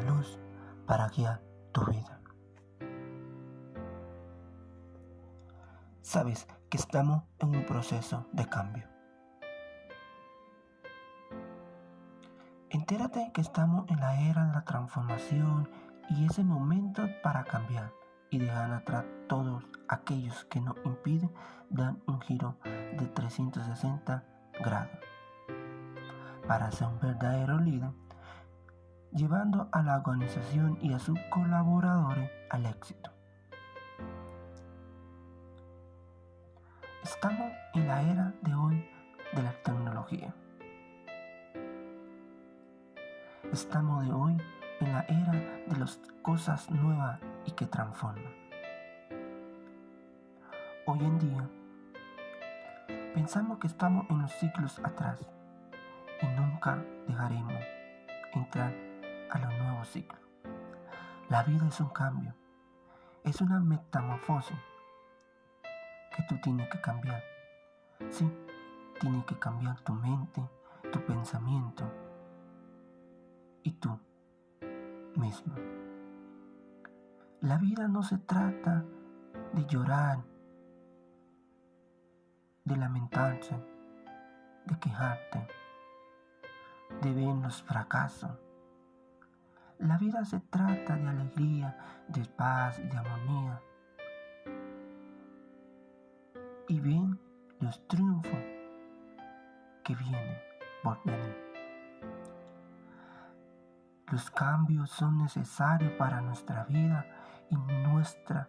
luz para guiar tu vida. Sabes que estamos en un proceso de cambio. Entérate que estamos en la era de la transformación y ese momento para cambiar y dejar atrás todos aquellos que nos impiden dar un giro de 360 grados para ser un verdadero líder, llevando a la organización y a sus colaboradores al éxito. Estamos en la era de hoy de la tecnología. Estamos de hoy en la era de las cosas nuevas y que transforman. Hoy en día, pensamos que estamos en los ciclos atrás y nunca dejaremos entrar a los nuevos ciclos. La vida es un cambio, es una metamorfosis que tú tienes que cambiar. Sí, tienes que cambiar tu mente, tu pensamiento y tú mismo. La vida no se trata de llorar, de lamentarse, de quejarte de ver los fracasos. La vida se trata de alegría, de paz y de armonía. Y ven los triunfos que vienen por venir. Los cambios son necesarios para nuestra vida y nuestra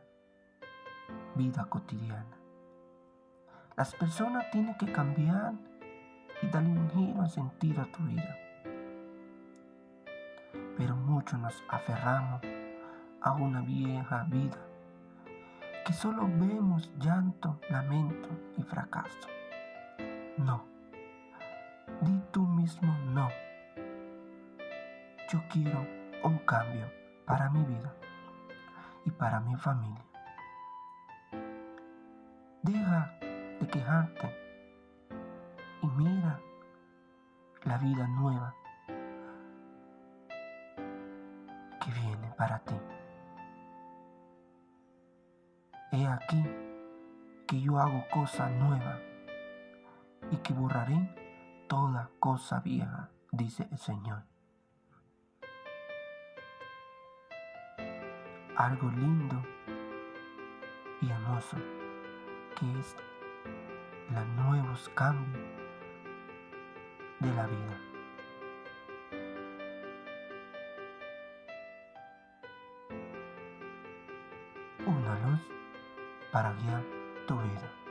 vida cotidiana. Las personas tienen que cambiar y darle un giro en sentido a tu vida. Nos aferramos a una vieja vida que solo vemos llanto, lamento y fracaso. No, di tú mismo no. Yo quiero un cambio para mi vida y para mi familia. Deja de quejarte y mira la vida nueva para ti. He aquí que yo hago cosa nueva y que borraré toda cosa vieja, dice el Señor. Algo lindo y hermoso que es los nuevos cambios de la vida. Una luz para guiar tu vida.